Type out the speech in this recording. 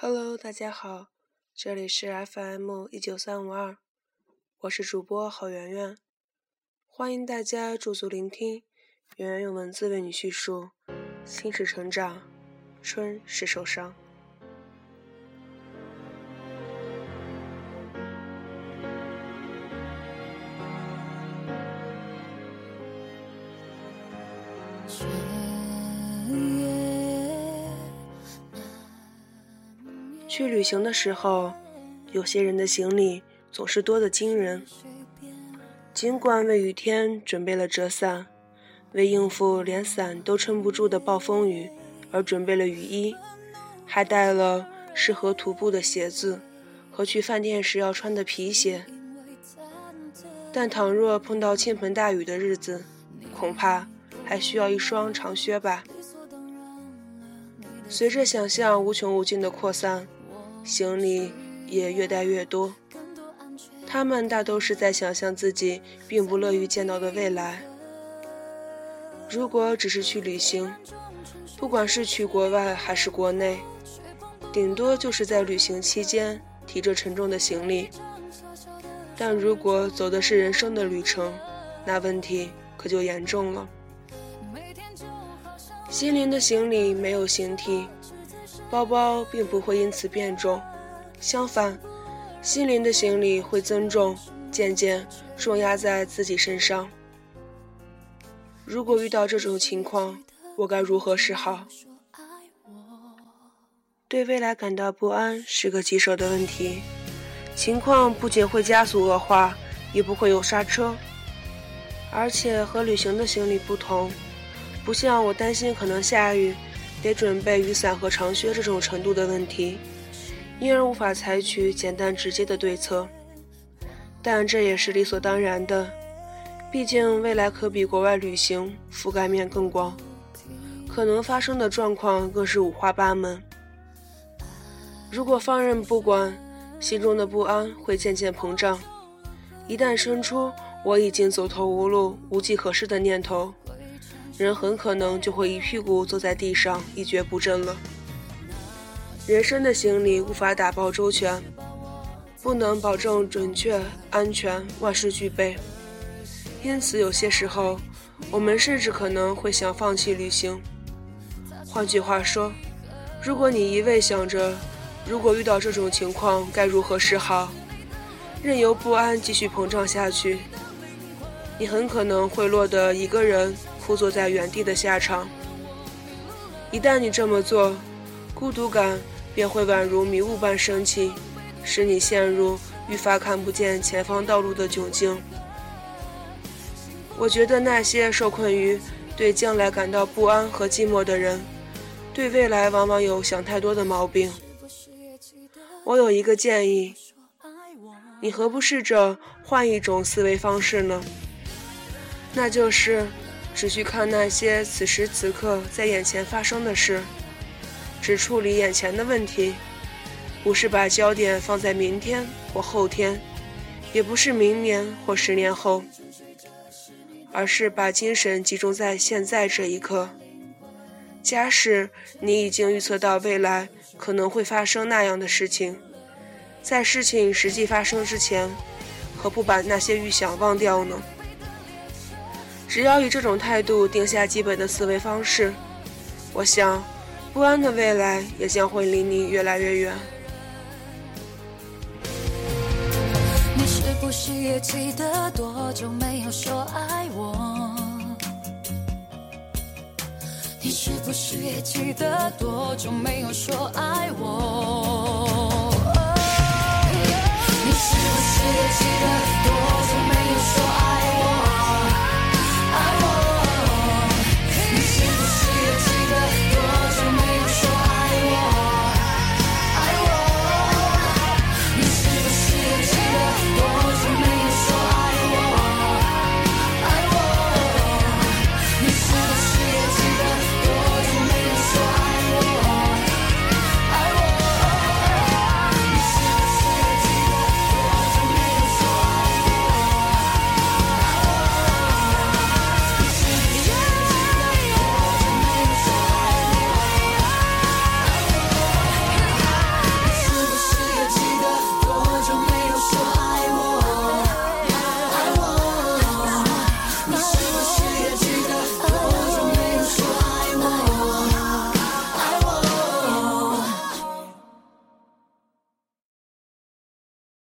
Hello，大家好，这里是 FM 一九三五二，我是主播郝圆圆，欢迎大家驻足聆听，圆圆用文字为你叙述，心是成长，春是受伤。去旅行的时候，有些人的行李总是多得惊人。尽管为雨天准备了折伞，为应付连伞都撑不住的暴风雨而准备了雨衣，还带了适合徒步的鞋子和去饭店时要穿的皮鞋，但倘若碰到倾盆大雨的日子，恐怕还需要一双长靴吧。随着想象无穷无尽的扩散。行李也越带越多，他们大都是在想象自己并不乐于见到的未来。如果只是去旅行，不管是去国外还是国内，顶多就是在旅行期间提着沉重的行李。但如果走的是人生的旅程，那问题可就严重了。心灵的行李没有形体。包包并不会因此变重，相反，心灵的行李会增重，渐渐重压在自己身上。如果遇到这种情况，我该如何是好？对未来感到不安是个棘手的问题，情况不仅会加速恶化，也不会有刹车。而且和旅行的行李不同，不像我担心可能下雨。得准备雨伞和长靴这种程度的问题，因而无法采取简单直接的对策。但这也是理所当然的，毕竟未来可比国外旅行覆盖面更广，可能发生的状况更是五花八门。如果放任不管，心中的不安会渐渐膨胀，一旦生出我已经走投无路、无计可施的念头。人很可能就会一屁股坐在地上，一蹶不振了。人生的行李无法打包周全，不能保证准确、安全、万事俱备，因此有些时候，我们甚至可能会想放弃旅行。换句话说，如果你一味想着如果遇到这种情况该如何是好，任由不安继续膨胀下去，你很可能会落得一个人。枯坐在原地的下场。一旦你这么做，孤独感便会宛如迷雾般升起，使你陷入愈发看不见前方道路的窘境。我觉得那些受困于对将来感到不安和寂寞的人，对未来往往有想太多的毛病。我有一个建议，你何不试着换一种思维方式呢？那就是。只去看那些此时此刻在眼前发生的事，只处理眼前的问题，不是把焦点放在明天或后天，也不是明年或十年后，而是把精神集中在现在这一刻。假使你已经预测到未来可能会发生那样的事情，在事情实际发生之前，何不把那些预想忘掉呢？只要以这种态度定下基本的思维方式我想不安的未来也将会离你越来越远。你是不是也记得多久没有说爱我？你是不是也记得多？久没有说爱我你是不是也记得多